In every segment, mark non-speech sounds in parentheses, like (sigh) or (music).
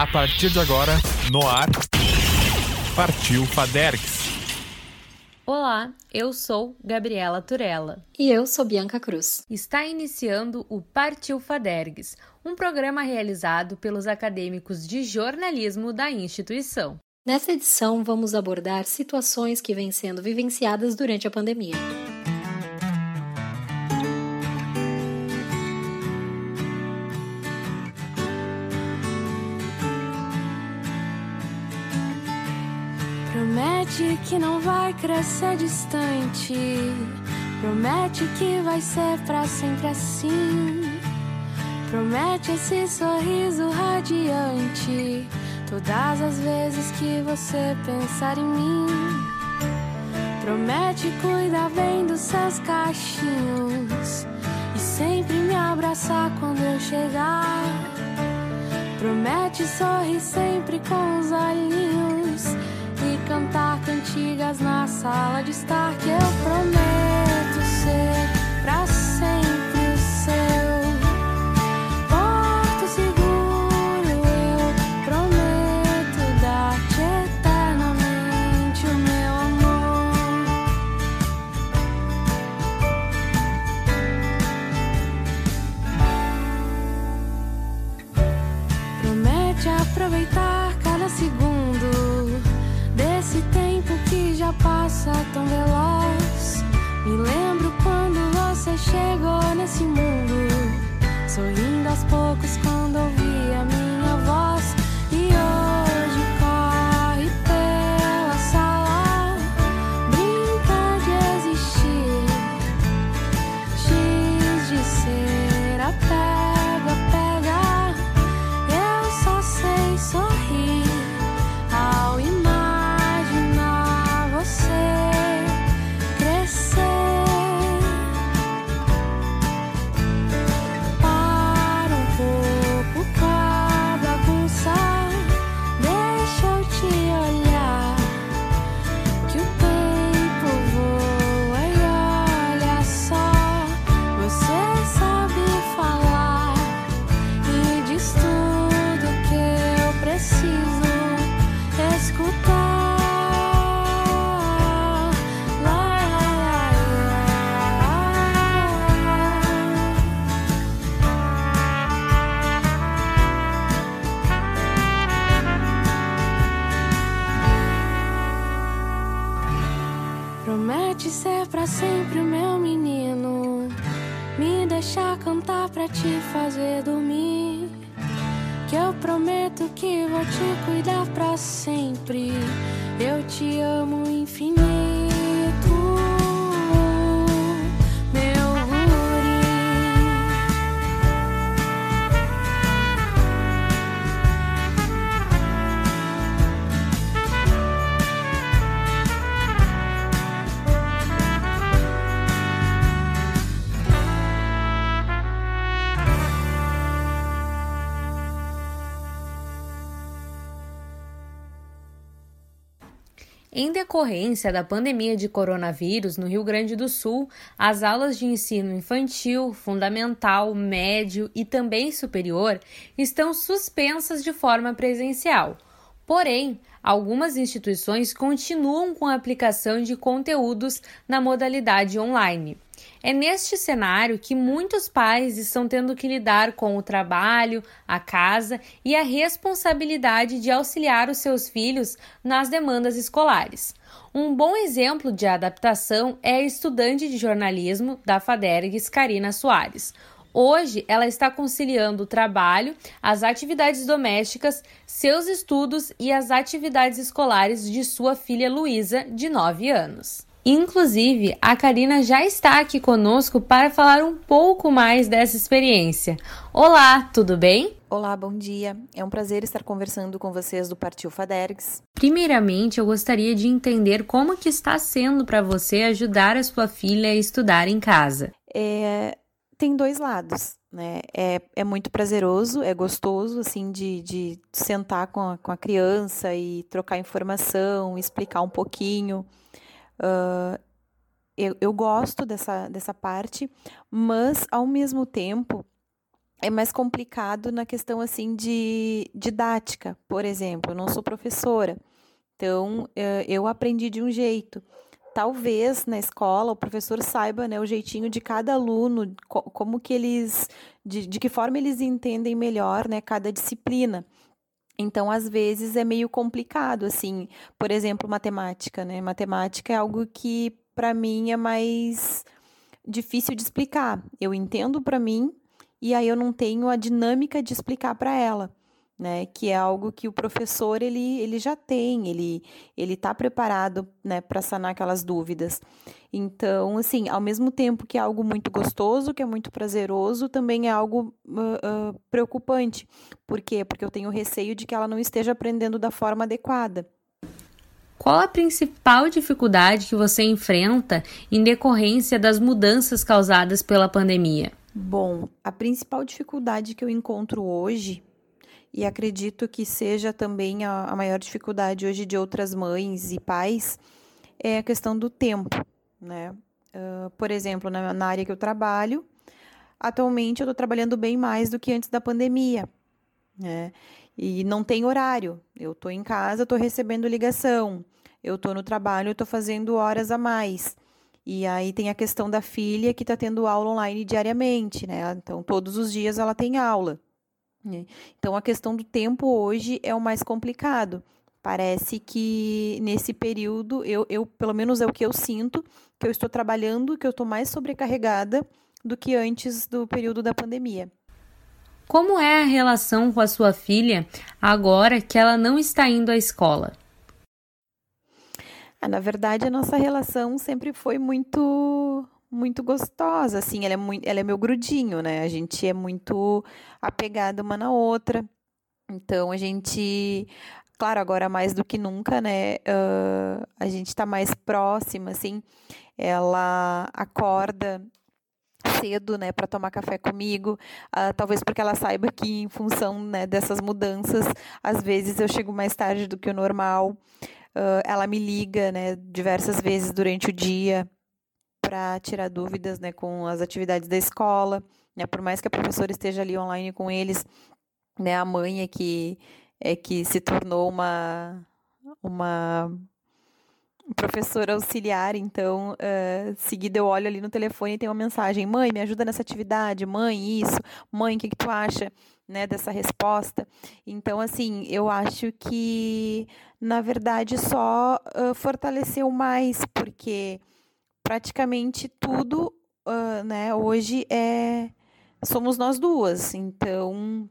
A partir de agora, no ar, Partiu Fadergs. Olá, eu sou Gabriela Turella. E eu sou Bianca Cruz. Está iniciando o Partiu Fadergs, um programa realizado pelos acadêmicos de jornalismo da instituição. Nessa edição, vamos abordar situações que vêm sendo vivenciadas durante a pandemia. Promete que não vai crescer distante. Promete que vai ser pra sempre assim. Promete esse sorriso radiante. Todas as vezes que você pensar em mim. Promete cuidar bem dos seus cachinhos. E sempre me abraçar quando eu chegar. Promete sorrir sempre com os olhinhos cantar cantigas na sala de estar que eu prometo ser pra sempre passa tão veloz. Me lembro quando você chegou nesse mundo, sorrindo aos poucos Em decorrência da pandemia de coronavírus no Rio Grande do Sul, as aulas de ensino infantil, fundamental, médio e também superior estão suspensas de forma presencial. Porém, algumas instituições continuam com a aplicação de conteúdos na modalidade online. É neste cenário que muitos pais estão tendo que lidar com o trabalho, a casa e a responsabilidade de auxiliar os seus filhos nas demandas escolares. Um bom exemplo de adaptação é a estudante de jornalismo da Fadergs, Karina Soares. Hoje, ela está conciliando o trabalho, as atividades domésticas, seus estudos e as atividades escolares de sua filha Luísa, de 9 anos. Inclusive, a Karina já está aqui conosco para falar um pouco mais dessa experiência. Olá, tudo bem? Olá, bom dia. É um prazer estar conversando com vocês do Partiu Fadergs. Primeiramente, eu gostaria de entender como que está sendo para você ajudar a sua filha a estudar em casa. É, tem dois lados, né? É, é muito prazeroso, é gostoso, assim, de, de sentar com a, com a criança e trocar informação, explicar um pouquinho. Uh, eu, eu gosto dessa, dessa parte, mas, ao mesmo tempo, é mais complicado na questão assim de didática, por exemplo. Eu não sou professora, então eh, eu aprendi de um jeito. Talvez na escola o professor saiba né, o jeitinho de cada aluno, como que eles, de, de que forma eles entendem melhor né, cada disciplina. Então, às vezes é meio complicado, assim, por exemplo, matemática, né? Matemática é algo que para mim é mais difícil de explicar. Eu entendo para mim e aí eu não tenho a dinâmica de explicar para ela né? Que é algo que o professor ele, ele já tem, ele ele está preparado, né, para sanar aquelas dúvidas. Então, assim, ao mesmo tempo que é algo muito gostoso, que é muito prazeroso, também é algo uh, uh, preocupante. Por quê? Porque eu tenho receio de que ela não esteja aprendendo da forma adequada. Qual a principal dificuldade que você enfrenta em decorrência das mudanças causadas pela pandemia? Bom, a principal dificuldade que eu encontro hoje e acredito que seja também a, a maior dificuldade hoje de outras mães e pais é a questão do tempo, né? Uh, por exemplo, na, na, área que eu trabalho, atualmente eu estou trabalhando bem mais do que antes da pandemia, né? E não tem horário. Eu estou em casa, estou recebendo ligação. Eu estou no trabalho, estou fazendo horas a mais. E aí tem a questão da filha que está tendo aula online diariamente, né? Então, todos os dias ela tem aula. Né? Então, a questão do tempo hoje é o mais complicado. Parece que nesse período, eu, eu, pelo menos é o que eu sinto, que eu estou trabalhando, que eu estou mais sobrecarregada do que antes do período da pandemia. Como é a relação com a sua filha agora que ela não está indo à escola? Ah, na verdade, a nossa relação sempre foi muito muito gostosa, assim, ela é muito, ela é meu grudinho, né? A gente é muito apegada uma na outra. Então a gente, claro, agora mais do que nunca, né? Uh, a gente tá mais próxima, assim. Ela acorda cedo, né, para tomar café comigo. Uh, talvez porque ela saiba que, em função né, dessas mudanças, às vezes eu chego mais tarde do que o normal. Uh, ela me liga, né, diversas vezes durante o dia para tirar dúvidas né, com as atividades da escola. Né, por mais que a professora esteja ali online com eles, né, a mãe é que, é que se tornou uma, uma professora auxiliar, então, uh, seguida eu olho ali no telefone e tem uma mensagem, mãe, me ajuda nessa atividade, mãe, isso, mãe, o que, que tu acha, né, dessa resposta? Então, assim, eu acho que, na verdade, só uh, fortaleceu mais, porque praticamente tudo, uh, né, hoje é somos nós duas. Então,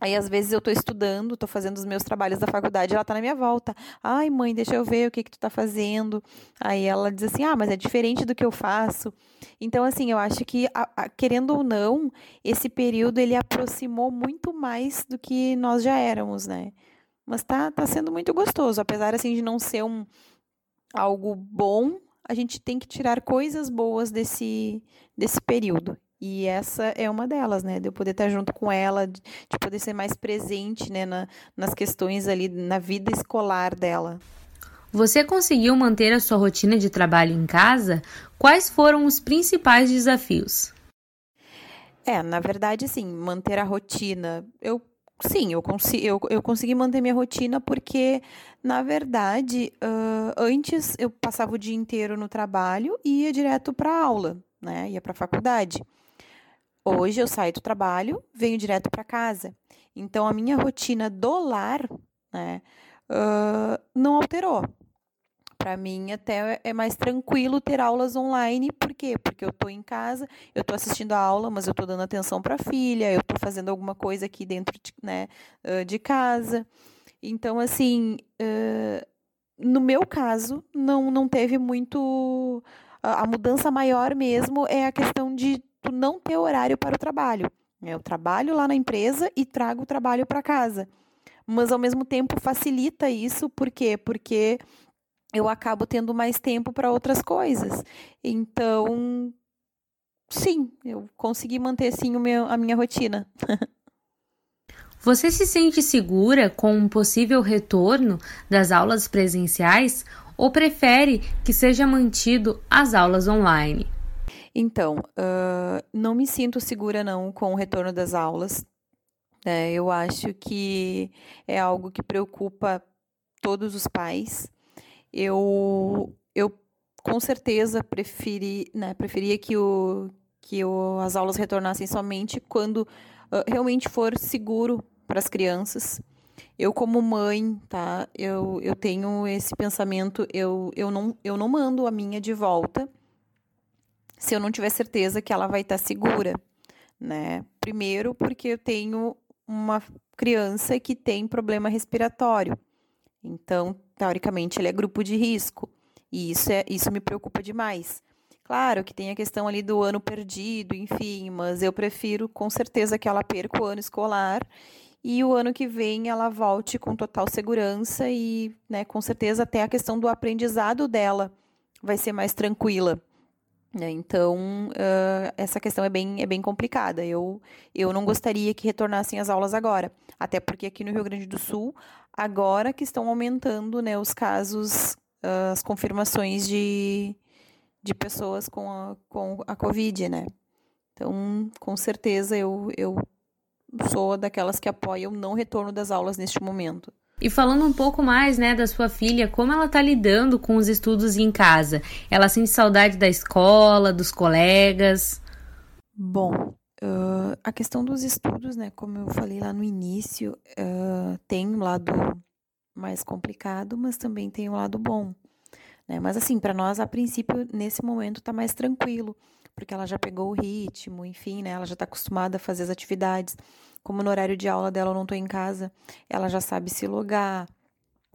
aí às vezes eu estou estudando, estou fazendo os meus trabalhos da faculdade, ela está na minha volta. Ai, mãe, deixa eu ver o que que tu está fazendo. Aí ela diz assim: "Ah, mas é diferente do que eu faço". Então, assim, eu acho que a, a, querendo ou não, esse período ele aproximou muito mais do que nós já éramos, né? Mas tá, tá sendo muito gostoso, apesar assim de não ser um algo bom, a gente tem que tirar coisas boas desse, desse período. E essa é uma delas, né? De eu poder estar junto com ela, de poder ser mais presente né, na, nas questões ali, na vida escolar dela. Você conseguiu manter a sua rotina de trabalho em casa? Quais foram os principais desafios? É, na verdade, sim, manter a rotina. Eu sim, eu, consi eu, eu consegui manter minha rotina porque, na verdade, uh, antes eu passava o dia inteiro no trabalho e ia direto para aula, né? Ia para a faculdade. Hoje eu saio do trabalho, venho direto para casa. Então a minha rotina do lar, né, uh, não alterou. Para mim, até é mais tranquilo ter aulas online. Por quê? Porque eu estou em casa, eu estou assistindo a aula, mas eu estou dando atenção para a filha, eu estou fazendo alguma coisa aqui dentro de, né, de casa. Então, assim, no meu caso, não, não teve muito. A mudança maior mesmo é a questão de tu não ter horário para o trabalho. Eu trabalho lá na empresa e trago o trabalho para casa. Mas, ao mesmo tempo, facilita isso, por quê? Porque eu acabo tendo mais tempo para outras coisas. Então, sim, eu consegui manter sim meu, a minha rotina. (laughs) Você se sente segura com um possível retorno das aulas presenciais ou prefere que seja mantido as aulas online? Então, uh, não me sinto segura não com o retorno das aulas. Né? Eu acho que é algo que preocupa todos os pais. Eu, eu com certeza preferi, né, preferia que, o, que o, as aulas retornassem somente quando uh, realmente for seguro para as crianças. Eu, como mãe, tá? Eu, eu tenho esse pensamento, eu, eu, não, eu não mando a minha de volta se eu não tiver certeza que ela vai estar segura, né? Primeiro, porque eu tenho uma criança que tem problema respiratório. Então, teoricamente, ele é grupo de risco. E isso, é, isso me preocupa demais. Claro que tem a questão ali do ano perdido, enfim, mas eu prefiro com certeza que ela perca o ano escolar e o ano que vem ela volte com total segurança e, né, com certeza até a questão do aprendizado dela vai ser mais tranquila. Né? Então, uh, essa questão é bem, é bem complicada. Eu, eu não gostaria que retornassem as aulas agora, até porque aqui no Rio Grande do Sul, agora que estão aumentando né, os casos, uh, as confirmações de, de pessoas com a, com a Covid, né? Então, com certeza, eu, eu sou daquelas que apoiam o não retorno das aulas neste momento. E falando um pouco mais, né, da sua filha, como ela tá lidando com os estudos em casa? Ela sente saudade da escola, dos colegas? Bom, uh, a questão dos estudos, né, como eu falei lá no início, uh, tem um lado mais complicado, mas também tem um lado bom. Né? Mas assim, para nós, a princípio, nesse momento, tá mais tranquilo, porque ela já pegou o ritmo, enfim, né, ela já está acostumada a fazer as atividades. Como no horário de aula dela eu não estou em casa, ela já sabe se logar,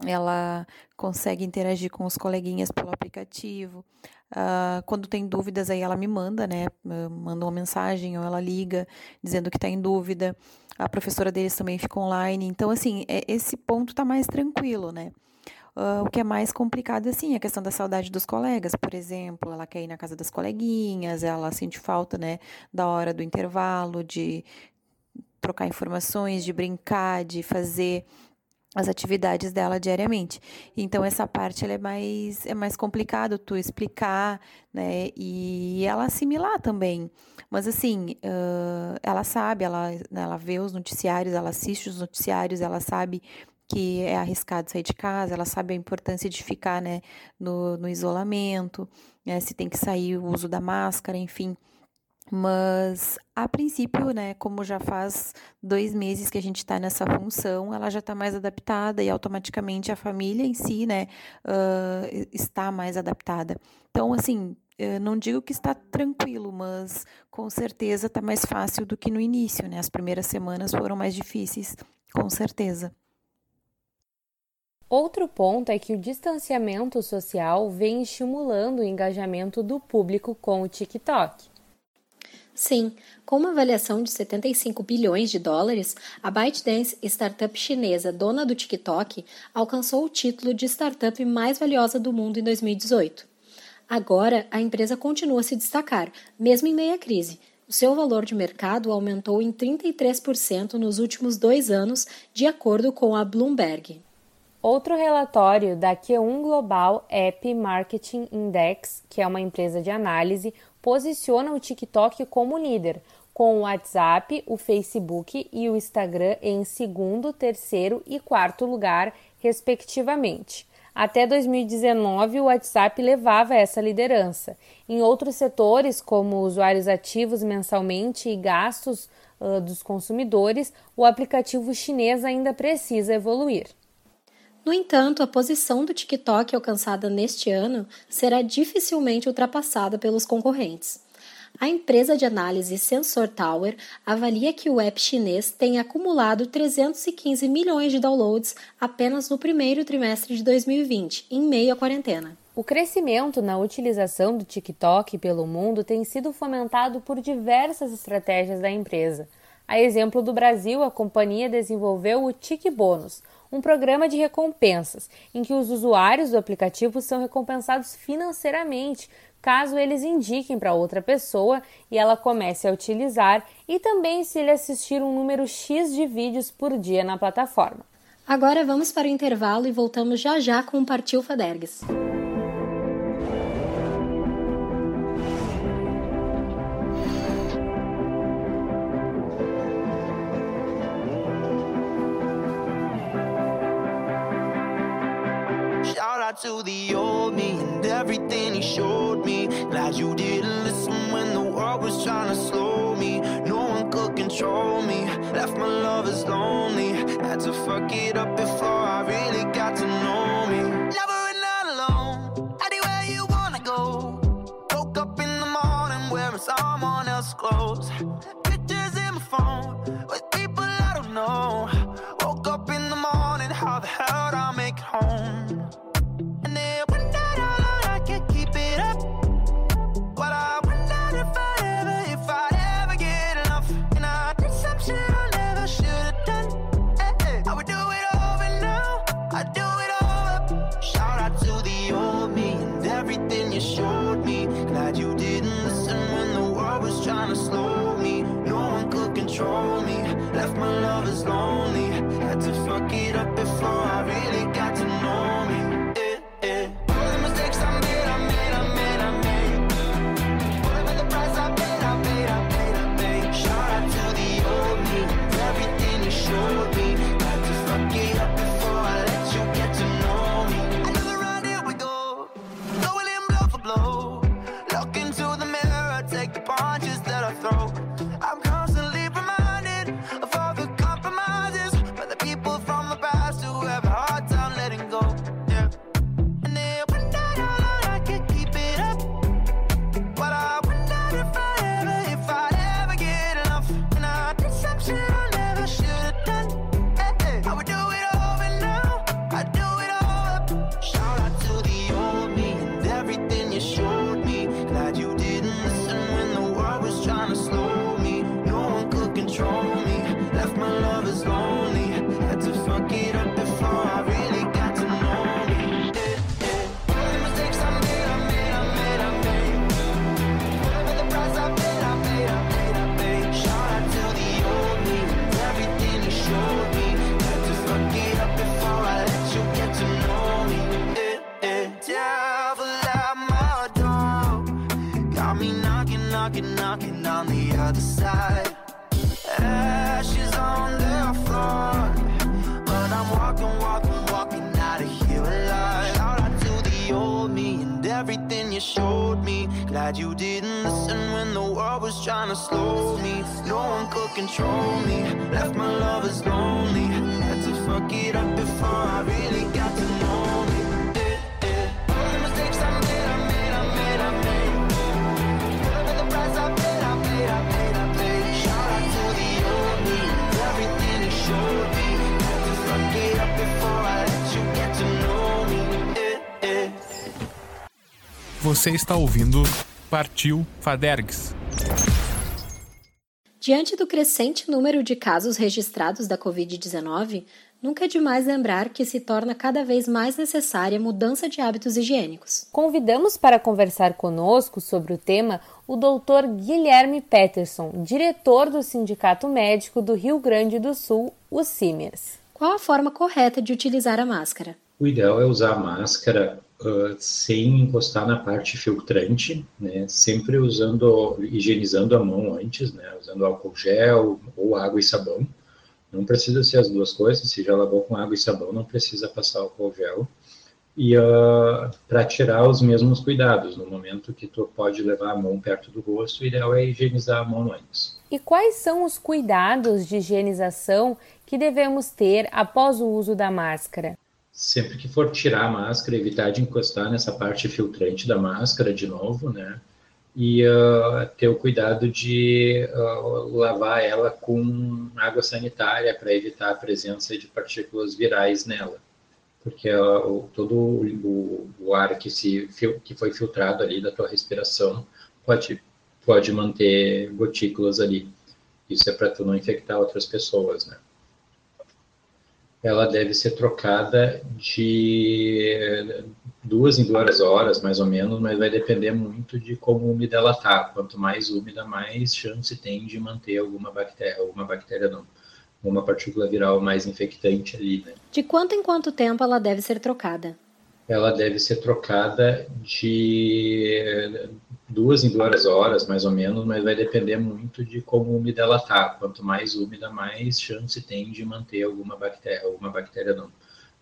ela consegue interagir com os coleguinhas pelo aplicativo. Uh, quando tem dúvidas, aí ela me manda, né? Manda uma mensagem ou ela liga dizendo que está em dúvida. A professora deles também fica online. Então, assim, é, esse ponto está mais tranquilo, né? Uh, o que é mais complicado, assim, é a questão da saudade dos colegas, por exemplo. Ela quer ir na casa das coleguinhas, ela sente falta, né, da hora do intervalo, de trocar informações, de brincar, de fazer as atividades dela diariamente. Então essa parte é mais é mais complicado tu explicar, né, e ela assimilar também. Mas assim, uh, ela sabe, ela né, ela vê os noticiários, ela assiste os noticiários, ela sabe que é arriscado sair de casa, ela sabe a importância de ficar, né, no, no isolamento, né, se tem que sair o uso da máscara, enfim. Mas, a princípio, né, como já faz dois meses que a gente está nessa função, ela já está mais adaptada e automaticamente a família em si, né, uh, está mais adaptada. Então, assim, não digo que está tranquilo, mas com certeza está mais fácil do que no início, né? As primeiras semanas foram mais difíceis, com certeza. Outro ponto é que o distanciamento social vem estimulando o engajamento do público com o TikTok. Sim, com uma avaliação de 75 bilhões de dólares, a ByteDance, startup chinesa dona do TikTok, alcançou o título de startup mais valiosa do mundo em 2018. Agora, a empresa continua a se destacar, mesmo em meia crise. O seu valor de mercado aumentou em 33% nos últimos dois anos, de acordo com a Bloomberg. Outro relatório da Q1 Global App Marketing Index, que é uma empresa de análise, posiciona o TikTok como líder, com o WhatsApp, o Facebook e o Instagram em segundo, terceiro e quarto lugar, respectivamente. Até 2019, o WhatsApp levava essa liderança. Em outros setores, como usuários ativos mensalmente e gastos uh, dos consumidores, o aplicativo chinês ainda precisa evoluir. No entanto, a posição do TikTok alcançada neste ano será dificilmente ultrapassada pelos concorrentes. A empresa de análise Sensor Tower avalia que o app chinês tem acumulado 315 milhões de downloads apenas no primeiro trimestre de 2020, em meio à quarentena. O crescimento na utilização do TikTok pelo mundo tem sido fomentado por diversas estratégias da empresa. A exemplo do Brasil, a companhia desenvolveu o Tik Bônus, um programa de recompensas, em que os usuários do aplicativo são recompensados financeiramente caso eles indiquem para outra pessoa e ela comece a utilizar, e também se ele assistir um número X de vídeos por dia na plataforma. Agora vamos para o intervalo e voltamos já já com o Partiu Fadergues. You didn't listen when the world was trying to slow me. No one could control me. Left my lovers lonely. Had to fuck it up before I really got to know me. Never and not alone. Anywhere you wanna go. Woke up in the morning wearing someone else's clothes. Glad you didn't listen when the world was trying to slow me. No one could control me. Left my lovers lonely. Had to fuck it up before I really got to know me. Você está ouvindo Partiu Fadergs. Diante do crescente número de casos registrados da Covid-19, nunca é demais lembrar que se torna cada vez mais necessária a mudança de hábitos higiênicos. Convidamos para conversar conosco sobre o tema o Dr. Guilherme Peterson, diretor do Sindicato Médico do Rio Grande do Sul, o CIMERS. Qual a forma correta de utilizar a máscara? O ideal é usar a máscara uh, sem encostar na parte filtrante, né? Sempre usando, higienizando a mão antes, né? Usando álcool gel ou água e sabão. Não precisa ser as duas coisas. Se já lavou com água e sabão, não precisa passar álcool gel. E uh, para tirar os mesmos cuidados, no momento que tu pode levar a mão perto do rosto, o ideal é higienizar a mão antes. E quais são os cuidados de higienização que devemos ter após o uso da máscara? Sempre que for tirar a máscara, evitar de encostar nessa parte filtrante da máscara de novo, né? E uh, ter o cuidado de uh, lavar ela com água sanitária para evitar a presença de partículas virais nela. Porque uh, o, todo o, o, ar que, se, que foi filtrado ali da tua respiração pode, pode manter gotículas ali. Isso é para tu não infectar outras pessoas, né? Ela deve ser trocada de duas em duas horas, mais ou menos, mas vai depender muito de como úmida ela tá. Quanto mais úmida, mais chance tem de manter alguma bactéria, alguma bactéria não, uma partícula viral mais infectante ali, né? De quanto em quanto tempo ela deve ser trocada? Ela deve ser trocada de duas em duas horas, mais ou menos, mas vai depender muito de como úmida ela tá. Quanto mais úmida, mais chance tem de manter alguma bactéria, alguma bactéria não,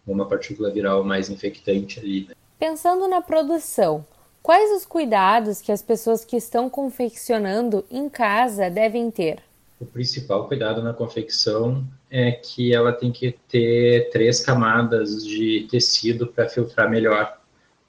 uma partícula viral mais infectante ali. Né? Pensando na produção, quais os cuidados que as pessoas que estão confeccionando em casa devem ter? O principal cuidado na confecção é que ela tem que ter três camadas de tecido para filtrar melhor.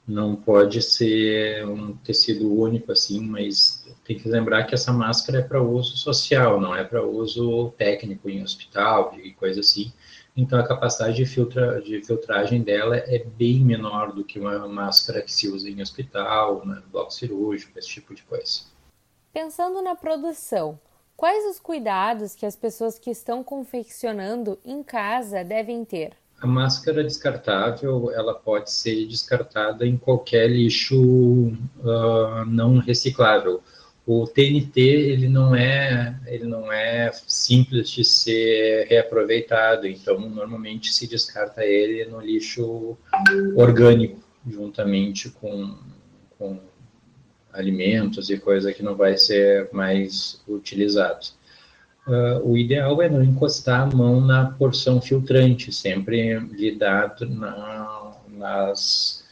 Não pode ser um tecido único assim, mas tem que lembrar que essa máscara é para uso social, não é para uso técnico em hospital e coisa assim. Então a capacidade de, filtra, de filtragem dela é bem menor do que uma máscara que se usa em hospital, no bloco cirúrgico, esse tipo de coisa. Pensando na produção, Quais os cuidados que as pessoas que estão confeccionando em casa devem ter? A máscara descartável ela pode ser descartada em qualquer lixo uh, não reciclável. O TNT ele não é ele não é simples de ser reaproveitado, então normalmente se descarta ele no lixo orgânico juntamente com, com alimentos e coisa que não vai ser mais utilizado. Uh, o ideal é não encostar a mão na porção filtrante, sempre lidado na, nas,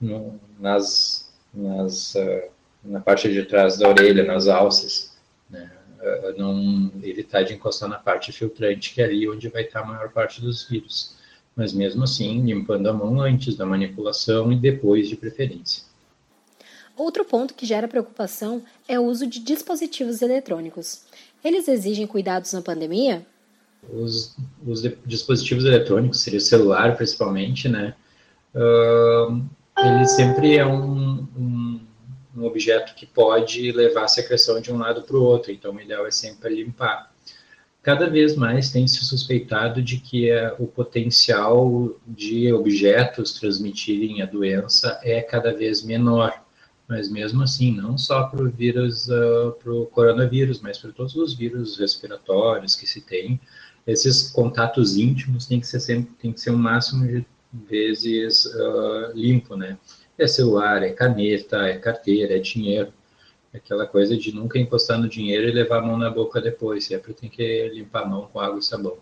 no, nas, nas uh, na parte de trás da orelha, nas alças. Né? Uh, não evitar de encostar na parte filtrante, que é ali onde vai estar a maior parte dos vírus. Mas mesmo assim, limpando a mão antes da manipulação e depois de preferência. Outro ponto que gera preocupação é o uso de dispositivos eletrônicos. Eles exigem cuidados na pandemia? Os, os dispositivos eletrônicos, seria o celular principalmente, né? Uh, ele sempre é um, um, um, objeto que pode levar a secreção de um lado para o outro, então o ideal é sempre limpar. Cada vez mais tem se suspeitado de que é, o potencial de objetos transmitirem a doença é cada vez menor mas mesmo assim, não só para o vírus, uh, para o coronavírus, mas para todos os vírus respiratórios que se tem, esses contatos íntimos tem que ser sempre, tem que ser um máximo de vezes uh, limpo, né? É celular, é caneta, é carteira, é dinheiro, aquela coisa de nunca encostar no dinheiro e levar a mão na boca depois, sempre tem que limpar a mão com água e sabão.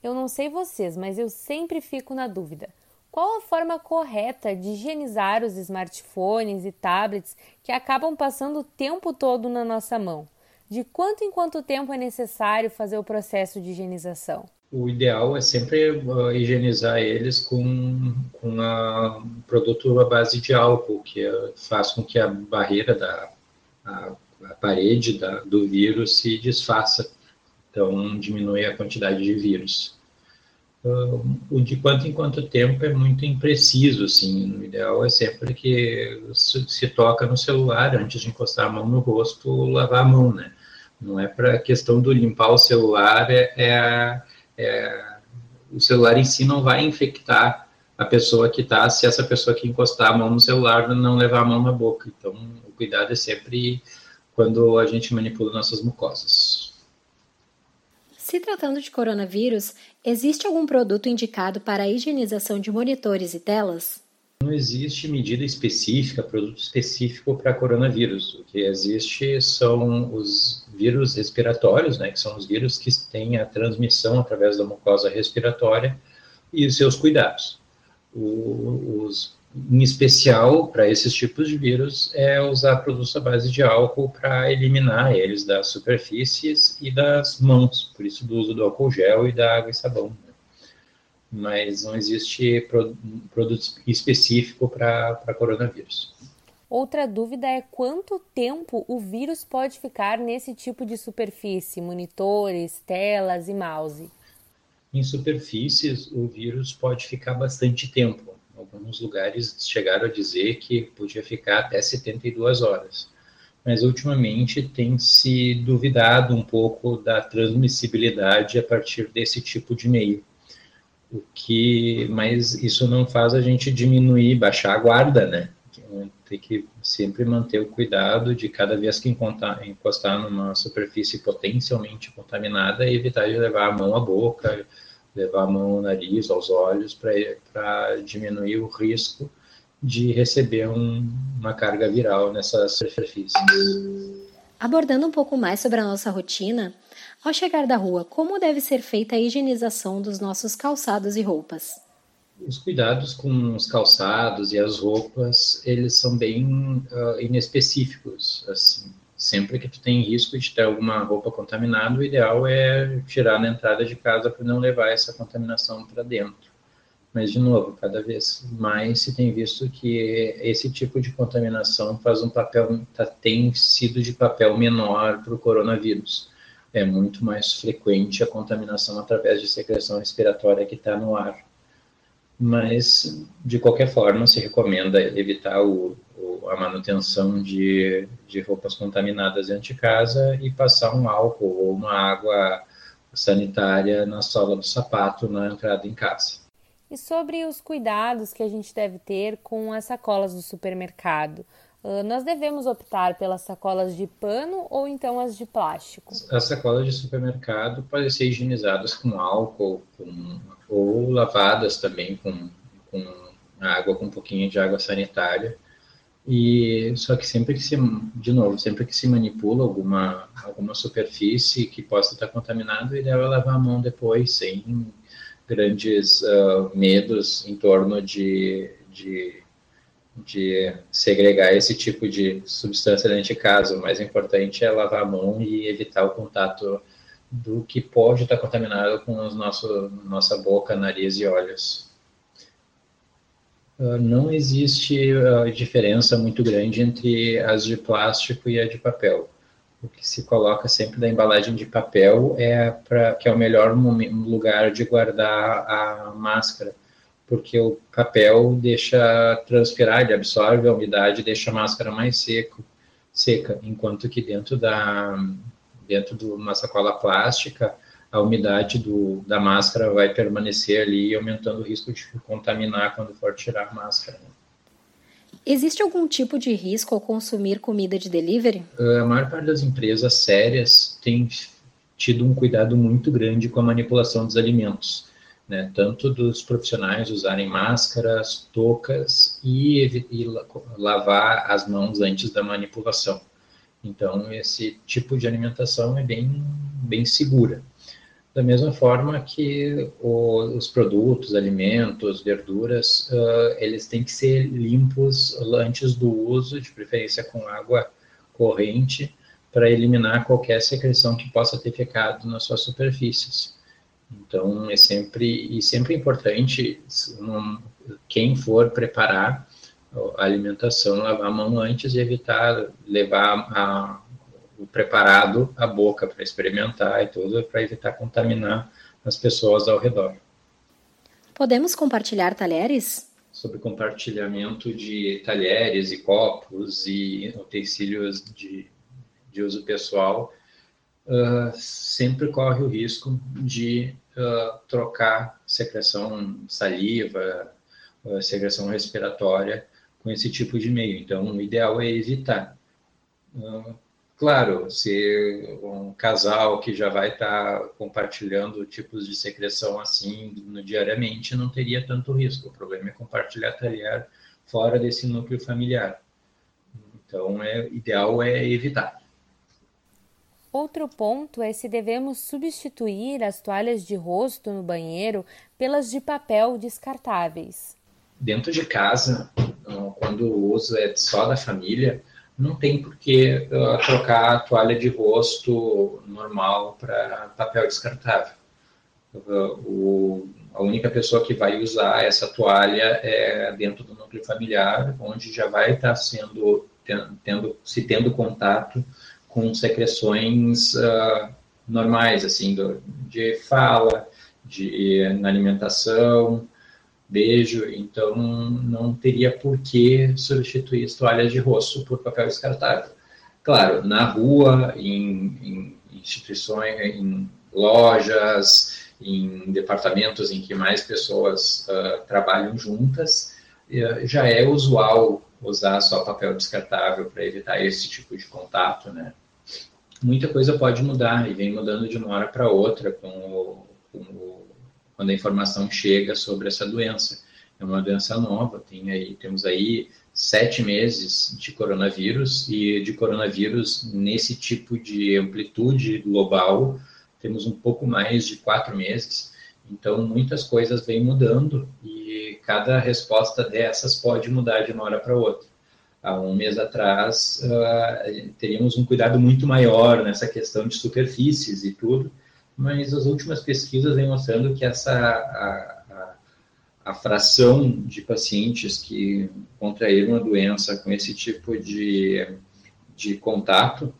Eu não sei vocês, mas eu sempre fico na dúvida. Qual a forma correta de higienizar os smartphones e tablets que acabam passando o tempo todo na nossa mão? De quanto em quanto tempo é necessário fazer o processo de higienização? O ideal é sempre uh, higienizar eles com, com um produto à base de álcool, que uh, faz com que a barreira da a, a parede da, do vírus se desfaça. Então, diminui a quantidade de vírus o de quanto em quanto tempo é muito impreciso, assim, o ideal é sempre que se, se, toca no celular, antes de encostar a mão no rosto, lavar a mão, né, não é para a questão do limpar o celular, é, é, é, o celular em si não vai infectar a pessoa que está, se essa pessoa que encostar a mão no celular não levar a mão na boca, então o cuidado é sempre quando a gente manipula nossas mucosas. Se tratando de coronavírus, existe algum produto indicado para a higienização de monitores e telas? Não existe medida específica, produto específico para coronavírus. O que existe são os vírus respiratórios, né, que são os vírus que têm a transmissão através da mucosa respiratória e os seus cuidados. O, os em especial para esses tipos de vírus, é usar produtos à base de álcool para eliminar eles das superfícies e das mãos, por isso do uso do álcool gel e da água e sabão. Mas não existe pro, produto específico para coronavírus. Outra dúvida é quanto tempo o vírus pode ficar nesse tipo de superfície, monitores, telas e mouse. Em superfícies, o vírus pode ficar bastante tempo, Alguns lugares chegaram a dizer que podia ficar até 72 horas. Mas ultimamente tem se duvidado um pouco da transmissibilidade a partir desse tipo de meio. O que, mas isso não faz a gente diminuir, baixar a guarda, né? Tem que sempre manter o cuidado de cada vez que encostar numa superfície potencialmente contaminada, evitar de levar a mão à boca, levar a mão ao nariz, aos olhos, para diminuir o risco de receber um, uma carga viral nessas superfícies. Abordando um pouco mais sobre a nossa rotina, ao chegar da rua, como deve ser feita a higienização dos nossos calçados e roupas? Os cuidados com os calçados e as roupas, eles são bem uh, inespecíficos, assim. Sempre que tu tem risco de ter alguma roupa contaminada, o ideal é tirar na entrada de casa para não levar essa contaminação para dentro. Mas, de novo, cada vez mais se tem visto que esse tipo de contaminação faz um papel, tá, tem sido de papel menor para o coronavírus. É muito mais frequente a contaminação através de secreção respiratória que está no ar. Mas, de qualquer forma, se recomenda evitar o, o, a manutenção de, de roupas contaminadas dentro de casa e passar um álcool ou uma água sanitária na sola do sapato na entrada em casa e sobre os cuidados que a gente deve ter com as sacolas do supermercado. Uh, nós devemos optar pelas sacolas de pano ou então as de plástico? As sacolas de supermercado podem ser higienizadas com álcool com, ou lavadas também com, com água, com um pouquinho de água sanitária. E só que sempre que se, de novo, sempre que se manipula alguma alguma superfície que possa estar contaminada, ideal é lavar a mão depois, sem grandes uh, medos em torno de, de, de, segregar esse tipo de substância dentro de casa. O mais importante é lavar a mão e evitar o contato do que pode estar contaminado com os nosso, nossa boca, nariz e olhos. Uh, não existe uh, diferença muito grande entre as de plástico e a de papel. O que se coloca sempre da embalagem de papel é para que é o melhor lugar de guardar a máscara, porque o papel deixa transpirar, ele absorve a umidade, deixa a máscara mais seco, seca, enquanto que dentro da dentro de uma sacola plástica a umidade do, da máscara vai permanecer ali, aumentando o risco de contaminar quando for tirar a máscara. Existe algum tipo de risco ao consumir comida de delivery? Uh, a maior parte das empresas sérias tem tido um cuidado muito grande com a manipulação dos alimentos, né? tanto dos profissionais usarem máscaras, toucas e, e lavar as mãos antes da manipulação. Então, esse tipo de alimentação é bem, bem segura da mesma forma que os produtos, alimentos, verduras, eles têm que ser limpos antes do uso, de preferência com água corrente, para eliminar qualquer secreção que possa ter ficado nas suas superfícies. Então, é sempre, e sempre importante, quem for preparar a alimentação, lavar a mão antes e evitar levar a, preparado à boca para experimentar e tudo, para evitar contaminar as pessoas ao redor. Podemos compartilhar talheres? Sobre compartilhamento de talheres e copos e utensílios de, de uso pessoal, uh, sempre corre o risco de uh, trocar secreção saliva, uh, secreção respiratória com esse tipo de meio. Então, o ideal é evitar. Claro, se um casal que já vai estar tá compartilhando tipos de secreção assim no, diariamente não teria tanto risco. O problema é compartilhar talher fora desse núcleo familiar. Então, é ideal é evitar. Outro ponto é se devemos substituir as toalhas de rosto no banheiro pelas de papel descartáveis. Dentro de casa, quando o uso é só da família, não tem por que uh, trocar a toalha de rosto normal para papel descartável. Uh, o, a única pessoa que vai usar essa toalha é dentro do núcleo familiar, onde já vai estar sendo tendo, se tendo contato com secreções uh, normais, assim, do, de fala, de na alimentação, beijo, então não teria por que substituir as toalhas de rosto por papel descartável. Claro, na rua, em, em instituições, em lojas, em departamentos em que mais pessoas uh, trabalham juntas, uh, já é usual usar só papel descartável para evitar esse tipo de contato, né? Muita coisa pode mudar e vem mudando de uma hora para outra com o, com o quando a informação chega sobre essa doença. É uma doença nova, tem aí, temos aí sete meses de coronavírus e de coronavírus nesse tipo de amplitude global temos um pouco mais de quatro meses. Então muitas coisas vêm mudando e cada resposta dessas pode mudar de uma hora para outra. Há um mês atrás, uh, teríamos um cuidado muito maior nessa questão de superfícies e tudo, mas as últimas pesquisas vêm mostrando que essa a, a, a fração de pacientes que contraíram a doença com esse tipo de, de contato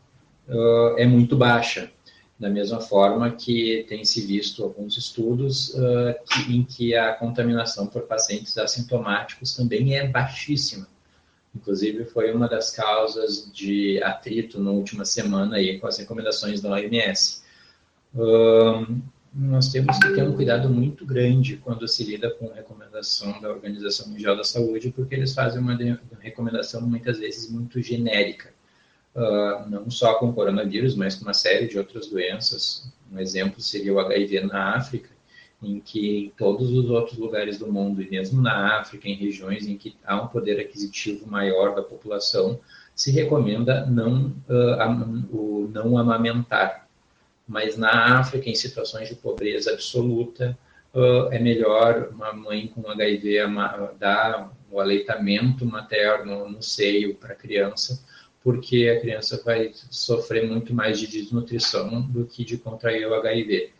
uh, é muito baixa da mesma forma que tem se visto alguns estudos uh, que, em que a contaminação por pacientes assintomáticos também é baixíssima. Inclusive, foi uma das causas de atrito na última semana aí com as recomendações da OMS. Nós temos que ter um cuidado muito grande quando se lida com a recomendação da Organização Mundial da Saúde, porque eles fazem uma recomendação muitas vezes muito genérica uh, não só com coronavírus, mas com uma série de outras doenças. Um exemplo seria o HIV na África, em que em todos os outros lugares do mundo, e mesmo na África, em regiões em que há um poder aquisitivo maior da população, se recomenda não, uh, o não amamentar. Mas na África, em situações de pobreza absoluta, é melhor uma mãe com HIV dar o aleitamento materno no seio para a criança, porque a criança vai sofrer muito mais de desnutrição do que de contrair o HIV.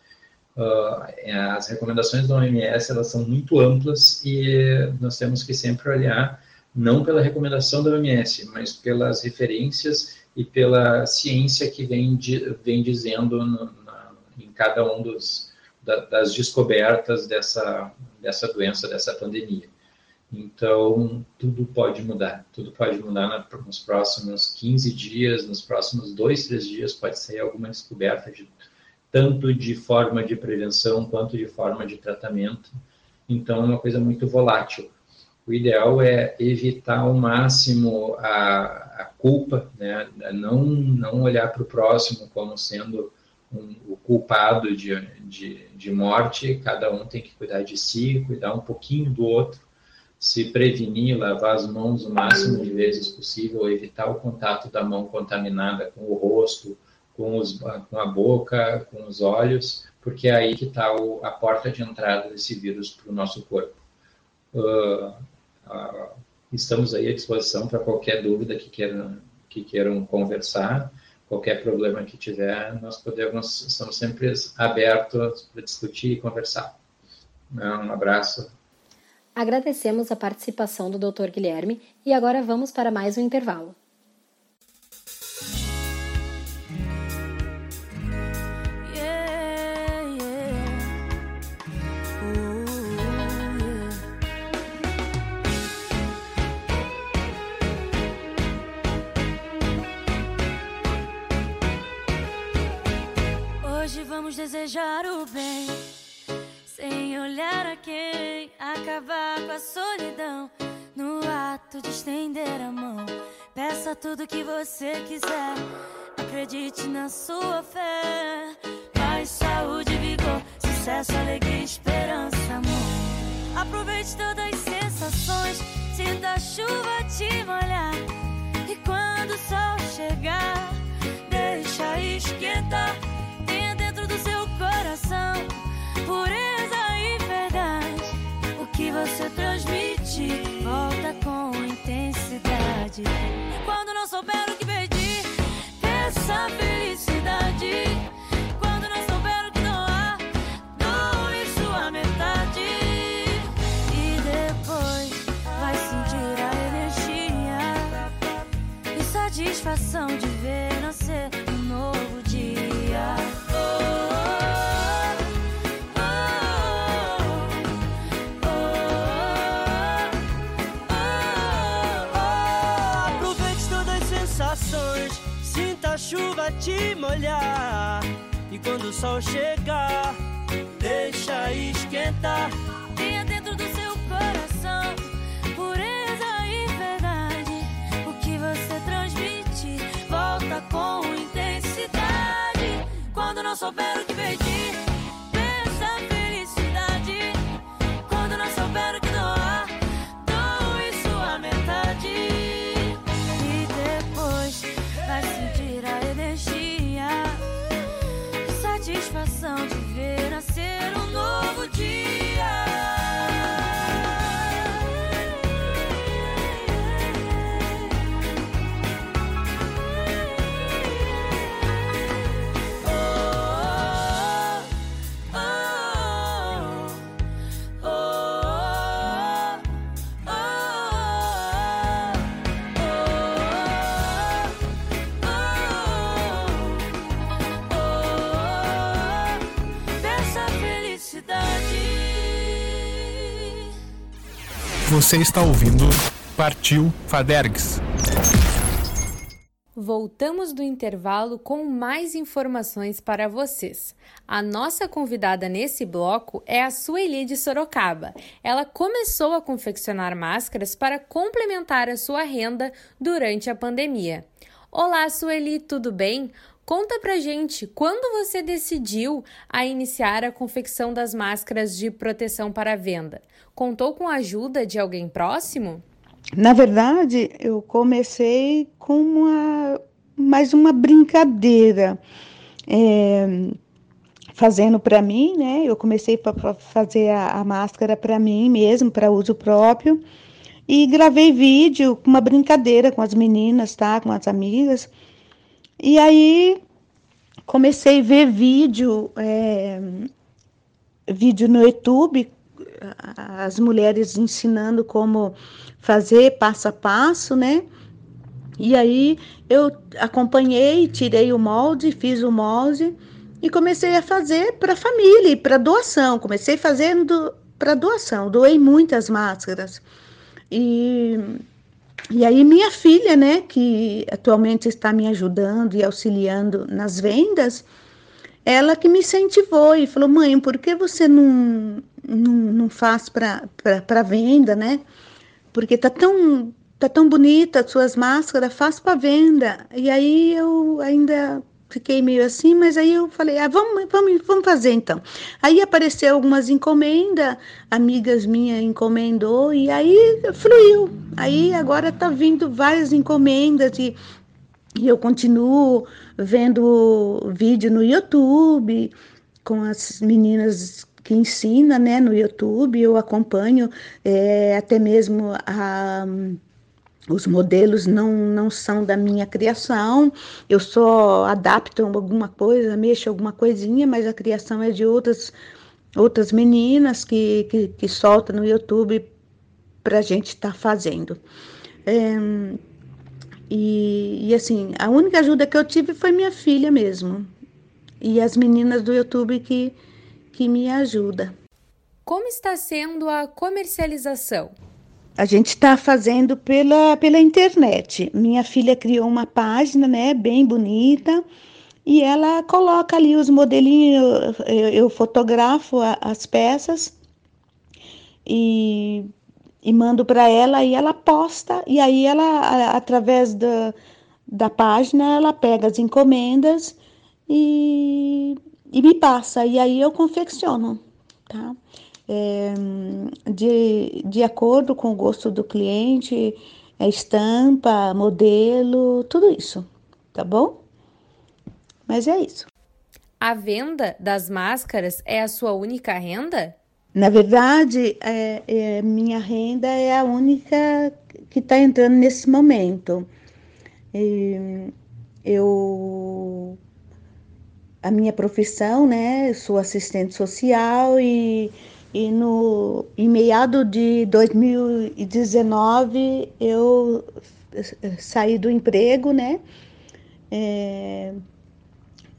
Ah, as recomendações da OMS elas são muito amplas e nós temos que sempre olhar não pela recomendação da OMS, mas pelas referências e pela ciência que vem, vem dizendo no, na, em cada um dos da, das descobertas dessa dessa doença, dessa pandemia. Então, tudo pode mudar. Tudo pode mudar na, nos próximos 15 dias, nos próximos dois, três dias, pode sair alguma descoberta, de, tanto de forma de prevenção quanto de forma de tratamento. Então, é uma coisa muito volátil. O ideal é evitar ao máximo a, a culpa, né? não, não olhar para o próximo como sendo um, o culpado de, de, de morte. Cada um tem que cuidar de si, cuidar um pouquinho do outro se prevenir, lavar as mãos o máximo de vezes possível, evitar o contato da mão contaminada com o rosto, com, os, com a boca, com os olhos, porque é aí que está a porta de entrada desse vírus para o nosso corpo. Uh, uh, estamos aí à disposição para qualquer dúvida que queiram, que queiram conversar, qualquer problema que tiver, nós podemos, estamos sempre abertos para discutir e conversar. Um abraço Agradecemos a participação do Dr. Guilherme e agora vamos para mais um intervalo. Vamos desejar o bem sem olhar a quem acabar com a solidão. No ato de estender a mão, peça tudo que você quiser. Acredite na sua fé. Paz, saúde, vigor, sucesso, alegria, esperança, amor. Aproveite todas as sensações, sinta a chuva te molhar. E quando o sol chegar, deixa esquentar. Coração pureza e verdade. O que você transmite volta com intensidade. Quando não souber o que pedir, peça felicidade. Quando não souber o que doar, doe sua metade. E depois vai sentir a energia e satisfação de ver nascer chuva te molhar. E quando o sol chegar, deixa esquentar. Tenha dentro do seu coração pureza e verdade. O que você transmite volta com intensidade. Quando não souber o que pedir. Você está ouvindo Partiu Fadergs. Voltamos do intervalo com mais informações para vocês. A nossa convidada nesse bloco é a Sueli de Sorocaba. Ela começou a confeccionar máscaras para complementar a sua renda durante a pandemia. Olá, Sueli, tudo bem? Conta pra gente quando você decidiu a iniciar a confecção das máscaras de proteção para venda. Contou com a ajuda de alguém próximo? Na verdade, eu comecei com uma, mais uma brincadeira, é, fazendo para mim, né? Eu comecei para fazer a, a máscara para mim mesmo, para uso próprio, e gravei vídeo uma brincadeira com as meninas, tá? Com as amigas. E aí comecei a ver vídeo, é, vídeo no YouTube, as mulheres ensinando como fazer passo a passo, né? E aí eu acompanhei, tirei o molde, fiz o molde e comecei a fazer para família e para doação. Comecei fazendo para doação, doei muitas máscaras. E, e aí minha filha, né, que atualmente está me ajudando e auxiliando nas vendas, ela que me incentivou e falou: mãe, por que você não, não, não faz para venda, né? porque tá tão tá tão bonita as suas máscaras, faz para venda. E aí eu ainda fiquei meio assim, mas aí eu falei, ah, vamos, vamos, vamos fazer então. Aí apareceu algumas encomendas, amigas minhas encomendou e aí fluiu. Aí agora tá vindo várias encomendas e, e eu continuo vendo vídeo no YouTube com as meninas que ensina né, no YouTube, eu acompanho é, até mesmo a, os modelos não, não são da minha criação, eu só adapto alguma coisa, mexo alguma coisinha, mas a criação é de outras, outras meninas que, que, que soltam no YouTube para a gente estar tá fazendo. É, e, e assim, a única ajuda que eu tive foi minha filha mesmo. E as meninas do YouTube que, que me ajuda. Como está sendo a comercialização? A gente está fazendo pela, pela internet. Minha filha criou uma página, né, bem bonita, e ela coloca ali os modelinhos, eu, eu fotografo a, as peças e, e mando para ela e ela posta, e aí ela, através da, da página, ela pega as encomendas e e me passa, e aí eu confecciono, tá? É, de, de acordo com o gosto do cliente, é estampa, modelo, tudo isso, tá bom? Mas é isso. A venda das máscaras é a sua única renda? Na verdade, é, é minha renda é a única que está entrando nesse momento. E eu a minha profissão, né? sou assistente social e, e no em meado de 2019 eu saí do emprego, né? É,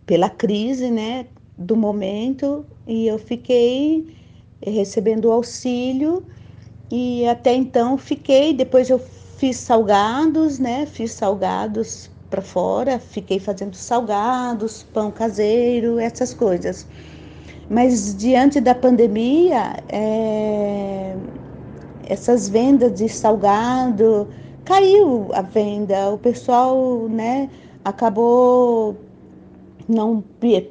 pela crise, né? Do momento e eu fiquei recebendo auxílio e até então fiquei. Depois eu fiz salgados, né? Fiz salgados para fora, fiquei fazendo salgados, pão caseiro, essas coisas. Mas diante da pandemia, é, essas vendas de salgado caiu a venda, o pessoal, né, acabou não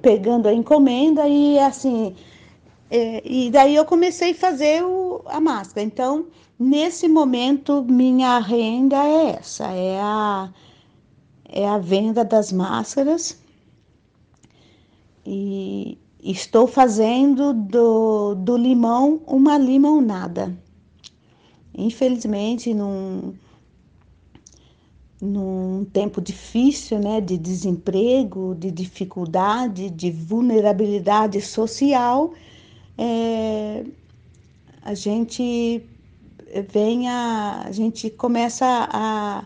pegando a encomenda e assim, é, e daí eu comecei a fazer o, a máscara. Então, nesse momento, minha renda é essa, é a é a venda das máscaras e estou fazendo do, do limão uma limonada. Infelizmente, num, num tempo difícil, né, de desemprego, de dificuldade, de vulnerabilidade social, é, a gente vem a, a gente começa a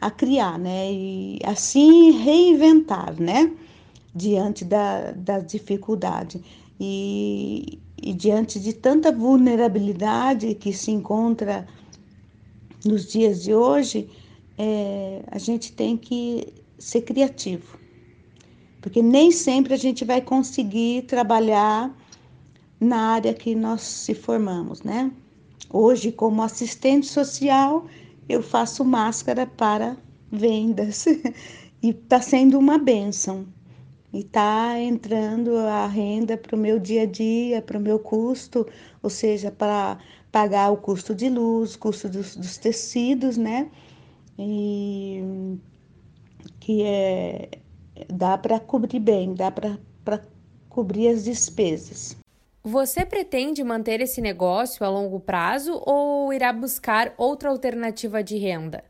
a criar, né? E assim reinventar, né? Diante da, da dificuldade. E, e diante de tanta vulnerabilidade que se encontra nos dias de hoje, é, a gente tem que ser criativo, porque nem sempre a gente vai conseguir trabalhar na área que nós se formamos, né? Hoje, como assistente social, eu faço máscara para vendas (laughs) e está sendo uma benção. E está entrando a renda para o meu dia a dia, para o meu custo, ou seja, para pagar o custo de luz, custo dos, dos tecidos, né? E que é dá para cobrir bem, dá para cobrir as despesas. Você pretende manter esse negócio a longo prazo ou irá buscar outra alternativa de renda?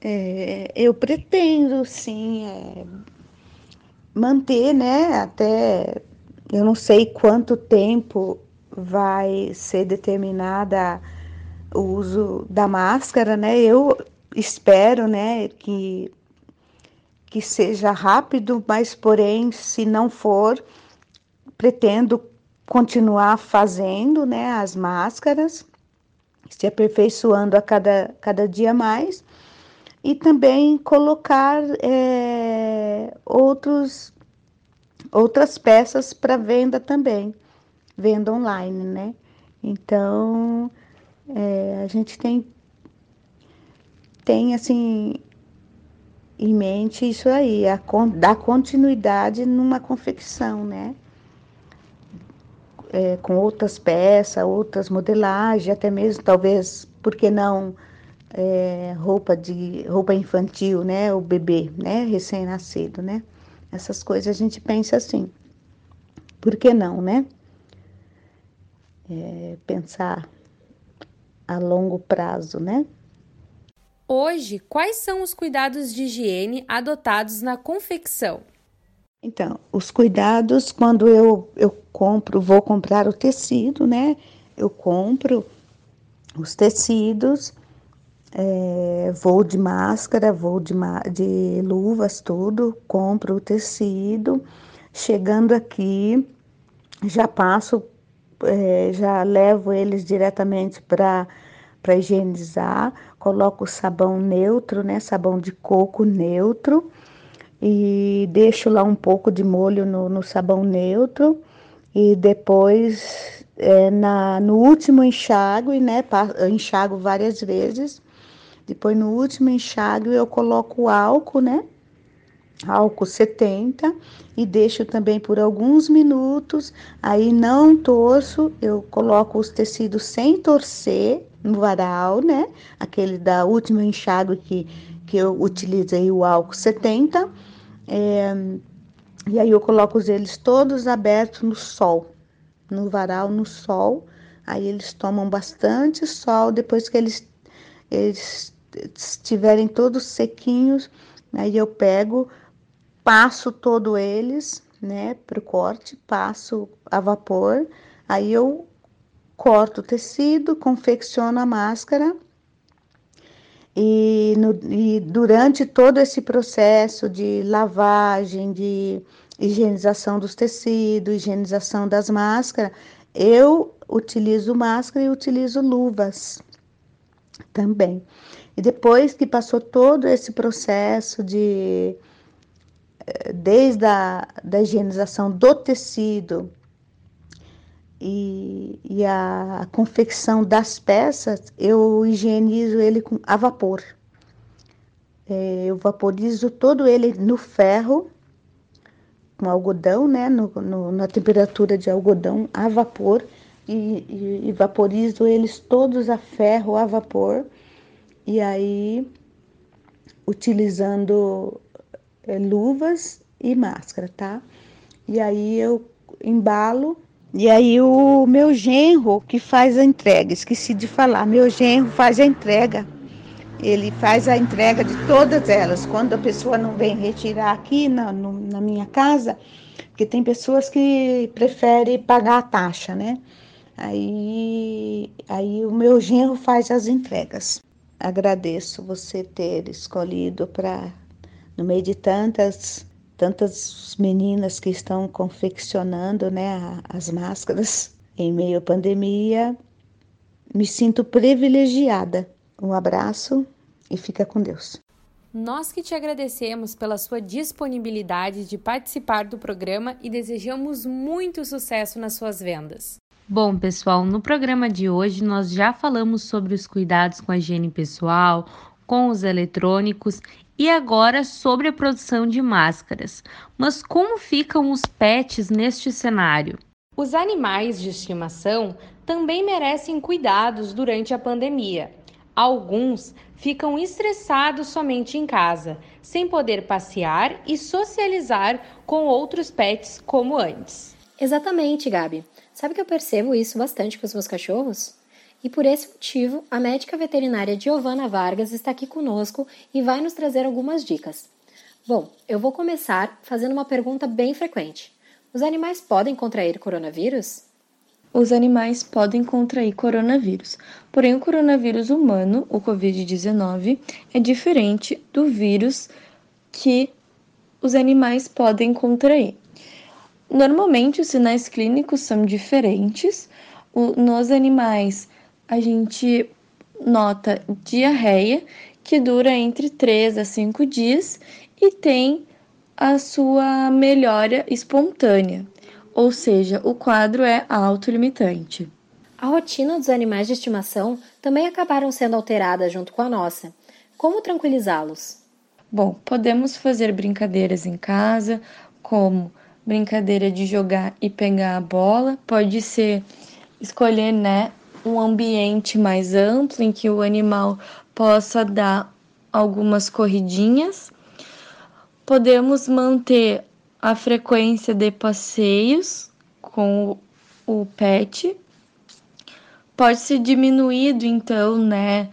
É, eu pretendo, sim, é, manter, né? Até eu não sei quanto tempo vai ser determinada o uso da máscara, né? Eu espero, né, que que seja rápido, mas porém, se não for, pretendo continuar fazendo né, as máscaras, se aperfeiçoando a cada, cada dia mais, e também colocar é, outros, outras peças para venda também, venda online, né? Então, é, a gente tem, tem assim, em mente isso aí, a, dar continuidade numa confecção, né? é, com outras peças, outras modelagens, até mesmo talvez, por que não, é, roupa de roupa infantil, né, o bebê, né, recém-nascido, né? Essas coisas a gente pensa assim. Por que não, né? É, pensar a longo prazo, né? Hoje, quais são os cuidados de higiene adotados na confecção? Então, os cuidados quando eu, eu compro, vou comprar o tecido, né? Eu compro os tecidos, é, vou de máscara, vou de, de luvas, tudo, compro o tecido. Chegando aqui, já passo, é, já levo eles diretamente para para higienizar, coloco sabão neutro, né? Sabão de coco neutro e deixo lá um pouco de molho no, no sabão neutro e depois é, na, no último enxágue, né, enxago várias vezes. Depois no último enxágue eu coloco álcool, né, álcool 70 e deixo também por alguns minutos. Aí não torço, eu coloco os tecidos sem torcer no varal, né, aquele da última enxágue que que eu utilizei o álcool 70 é, e aí eu coloco eles todos abertos no sol, no varal, no sol. Aí eles tomam bastante sol. Depois que eles, eles estiverem todos sequinhos, aí eu pego, passo todos eles, né, para o corte, passo a vapor. Aí eu corto o tecido, confecciono a máscara e, no, e durante todo esse processo de lavagem, de higienização dos tecidos, higienização das máscaras, eu utilizo máscara e utilizo luvas também. E depois que passou todo esse processo de eh, desde a da higienização do tecido e, e a, confecção das peças, eu higienizo ele com, a vapor. É, eu vaporizo todo ele no ferro, com algodão, né, no, no, na temperatura de algodão a vapor, e, e, e vaporizo eles todos a ferro, a vapor, e aí utilizando é, luvas e máscara, tá? E aí eu embalo e aí o meu genro que faz a entrega, esqueci de falar, meu genro faz a entrega. Ele faz a entrega de todas elas. Quando a pessoa não vem retirar aqui na, no, na minha casa, porque tem pessoas que preferem pagar a taxa, né? Aí, aí o meu genro faz as entregas. Agradeço você ter escolhido para, no meio de tantas tantas meninas que estão confeccionando né, as máscaras em meio à pandemia. Me sinto privilegiada Um abraço e fica com Deus. Nós que te agradecemos pela sua disponibilidade de participar do programa e desejamos muito sucesso nas suas vendas. Bom, pessoal, no programa de hoje nós já falamos sobre os cuidados com a higiene pessoal, com os eletrônicos e agora sobre a produção de máscaras. Mas como ficam os pets neste cenário? Os animais de estimação também merecem cuidados durante a pandemia. Alguns ficam estressados somente em casa, sem poder passear e socializar com outros pets como antes. Exatamente, Gabi. Sabe que eu percebo isso bastante com os meus cachorros? E por esse motivo, a médica veterinária Giovana Vargas está aqui conosco e vai nos trazer algumas dicas. Bom, eu vou começar fazendo uma pergunta bem frequente. Os animais podem contrair coronavírus? Os animais podem contrair coronavírus, porém o coronavírus humano, o Covid-19, é diferente do vírus que os animais podem contrair. Normalmente os sinais clínicos são diferentes. nos animais, a gente nota diarreia, que dura entre 3 a 5 dias e tem a sua melhora espontânea, ou seja, o quadro é autolimitante. A rotina dos animais de estimação também acabaram sendo alteradas junto com a nossa. Como tranquilizá-los? Bom, podemos fazer brincadeiras em casa, como brincadeira de jogar e pegar a bola, pode ser escolher, né, um ambiente mais amplo em que o animal possa dar algumas corridinhas. Podemos manter a frequência de passeios com o pet. Pode ser diminuído então, né,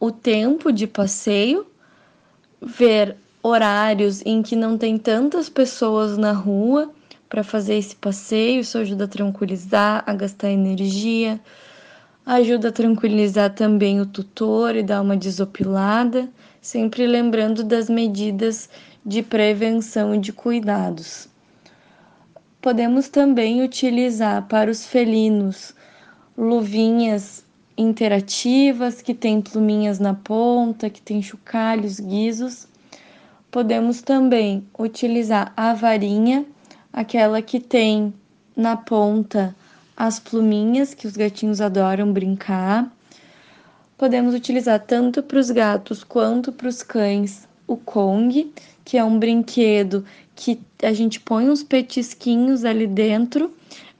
o tempo de passeio, ver horários em que não tem tantas pessoas na rua para fazer esse passeio, isso ajuda a tranquilizar, a gastar energia ajuda a tranquilizar também o tutor e dar uma desopilada, sempre lembrando das medidas de prevenção e de cuidados. Podemos também utilizar para os felinos luvinhas interativas que têm pluminhas na ponta, que têm chocalhos, guizos. Podemos também utilizar a varinha, aquela que tem na ponta as pluminhas, que os gatinhos adoram brincar. Podemos utilizar tanto para os gatos quanto para os cães o Kong, que é um brinquedo que a gente põe uns petisquinhos ali dentro,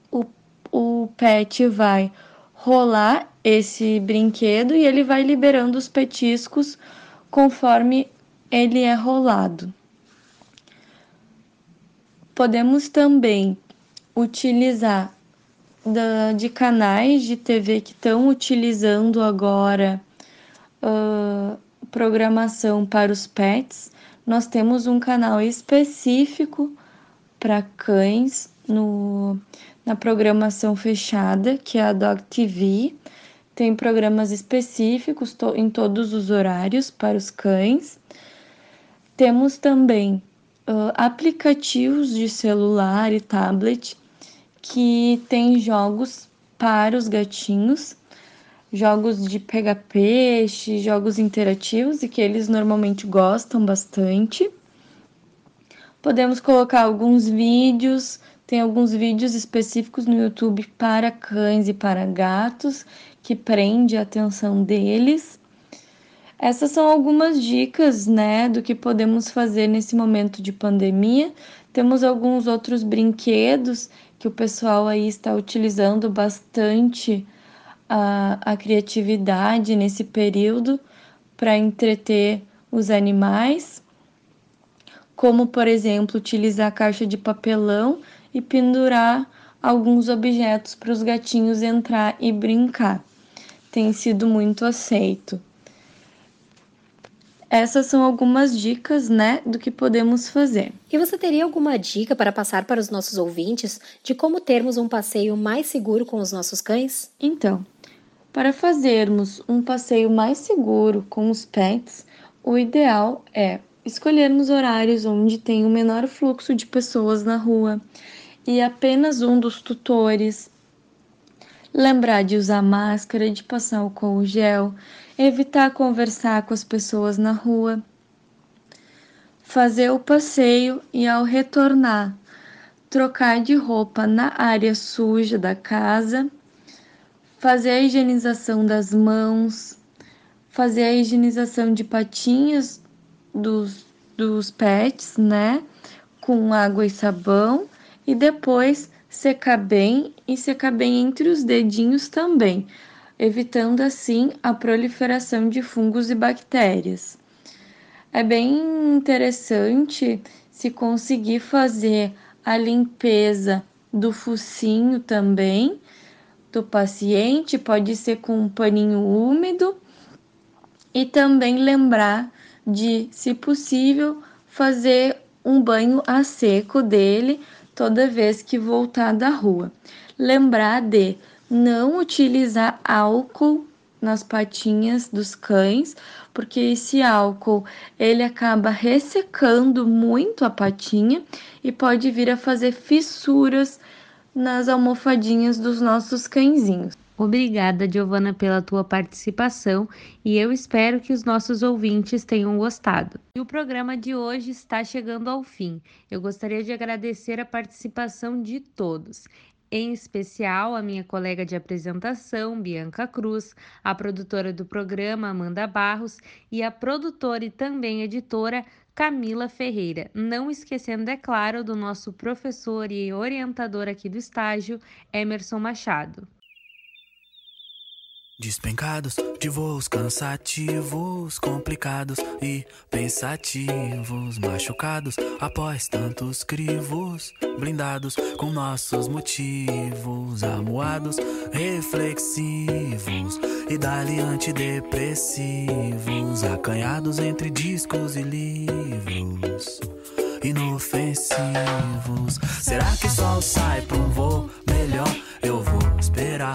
o, o pet vai rolar esse brinquedo e ele vai liberando os petiscos conforme ele é rolado. Podemos também utilizar da, de canais de TV que estão utilizando agora uh, programação para os pets, nós temos um canal específico para cães no, na programação fechada, que é a Dog TV. Tem programas específicos to, em todos os horários para os cães. Temos também uh, aplicativos de celular e tablet que tem jogos para os gatinhos, jogos de pegar peixe, jogos interativos e que eles normalmente gostam bastante. Podemos colocar alguns vídeos, tem alguns vídeos específicos no YouTube para cães e para gatos que prende a atenção deles. Essas são algumas dicas, né, do que podemos fazer nesse momento de pandemia. Temos alguns outros brinquedos que o pessoal aí está utilizando bastante a, a criatividade nesse período para entreter os animais, como por exemplo utilizar a caixa de papelão e pendurar alguns objetos para os gatinhos entrar e brincar. Tem sido muito aceito. Essas são algumas dicas, né, do que podemos fazer. E você teria alguma dica para passar para os nossos ouvintes de como termos um passeio mais seguro com os nossos cães? Então, para fazermos um passeio mais seguro com os pets, o ideal é escolhermos horários onde tem o menor fluxo de pessoas na rua e apenas um dos tutores. lembrar de usar máscara, de passar álcool gel, evitar conversar com as pessoas na rua, fazer o passeio e ao retornar, trocar de roupa na área suja da casa, fazer a higienização das mãos, fazer a higienização de patinhas dos, dos pets, né? Com água e sabão e depois secar bem e secar bem entre os dedinhos também, evitando assim a proliferação de fungos e bactérias. É bem interessante se conseguir fazer a limpeza do focinho também do paciente, pode ser com um paninho úmido e também lembrar de, se possível, fazer um banho a seco dele toda vez que voltar da rua. Lembrar de não utilizar álcool nas patinhas dos cães, porque esse álcool ele acaba ressecando muito a patinha e pode vir a fazer fissuras nas almofadinhas dos nossos cãezinhos. Obrigada, Giovana, pela tua participação e eu espero que os nossos ouvintes tenham gostado. E o programa de hoje está chegando ao fim. Eu gostaria de agradecer a participação de todos em especial a minha colega de apresentação, Bianca Cruz, a produtora do programa, Amanda Barros, e a produtora e também editora, Camila Ferreira. Não esquecendo, é claro, do nosso professor e orientador aqui do estágio, Emerson Machado. Despencados de voos cansativos, complicados e pensativos, machucados após tantos crivos, blindados com nossos motivos, amuados, reflexivos e dali antidepressivos, acanhados entre discos e livros. Inofensivos. Será que o sol sai pra um voo melhor? Eu vou esperar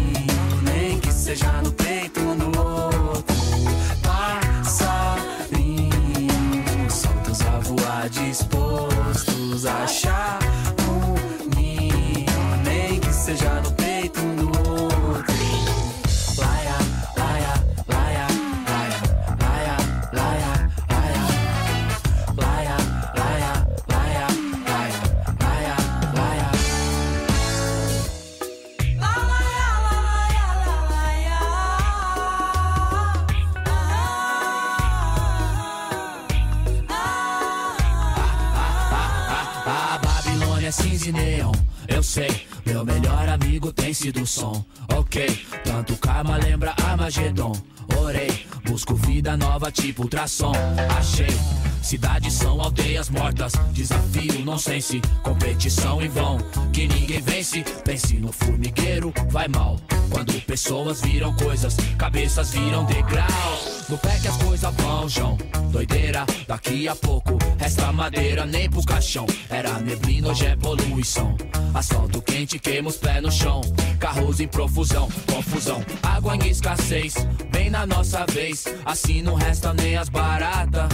seja no peito ou no outro. passarinho, soltos a voar, dispostos a achar um ninho, nem que seja no Babilônia é cinza e neon, eu sei. Meu melhor amigo tem sido o som, ok. Tanto karma lembra Armagedon. Orei, busco vida nova tipo ultrassom. Achei. Cidades são aldeias mortas, desafio, nonsense, competição em vão, que ninguém vence. Pense no formigueiro, vai mal. Quando pessoas viram coisas, cabeças viram degrau. No pé que as coisas vão, João. Doideira, daqui a pouco resta madeira nem pro caixão. Era neblina, hoje é poluição. Asfalto quente, queima os pés no chão. Carros em profusão, confusão. Água em escassez, bem na nossa vez. Assim não resta nem as baratas.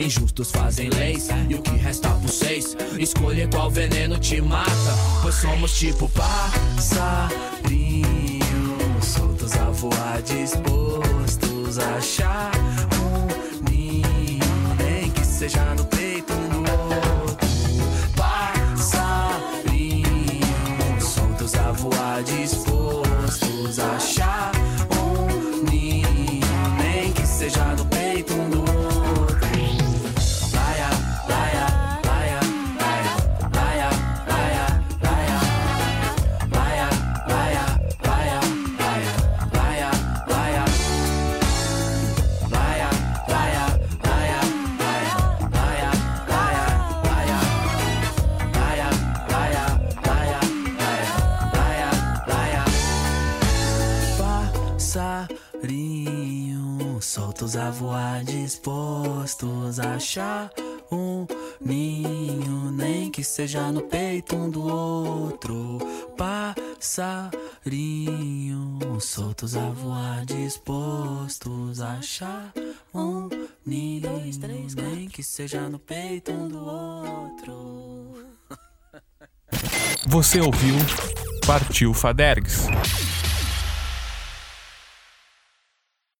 Injustos fazem leis e o que resta por seis Escolher qual veneno te mata Pois somos tipo passarinho Soltos a voar, dispostos a achar um seja no peito soltos a voar, dispostos a achar um ninho, nem que seja no peito um do outro. Passarinho, soltos a voar, dispostos a achar um ninho, nem que seja no peito um do outro. Você ouviu Partiu Fadergs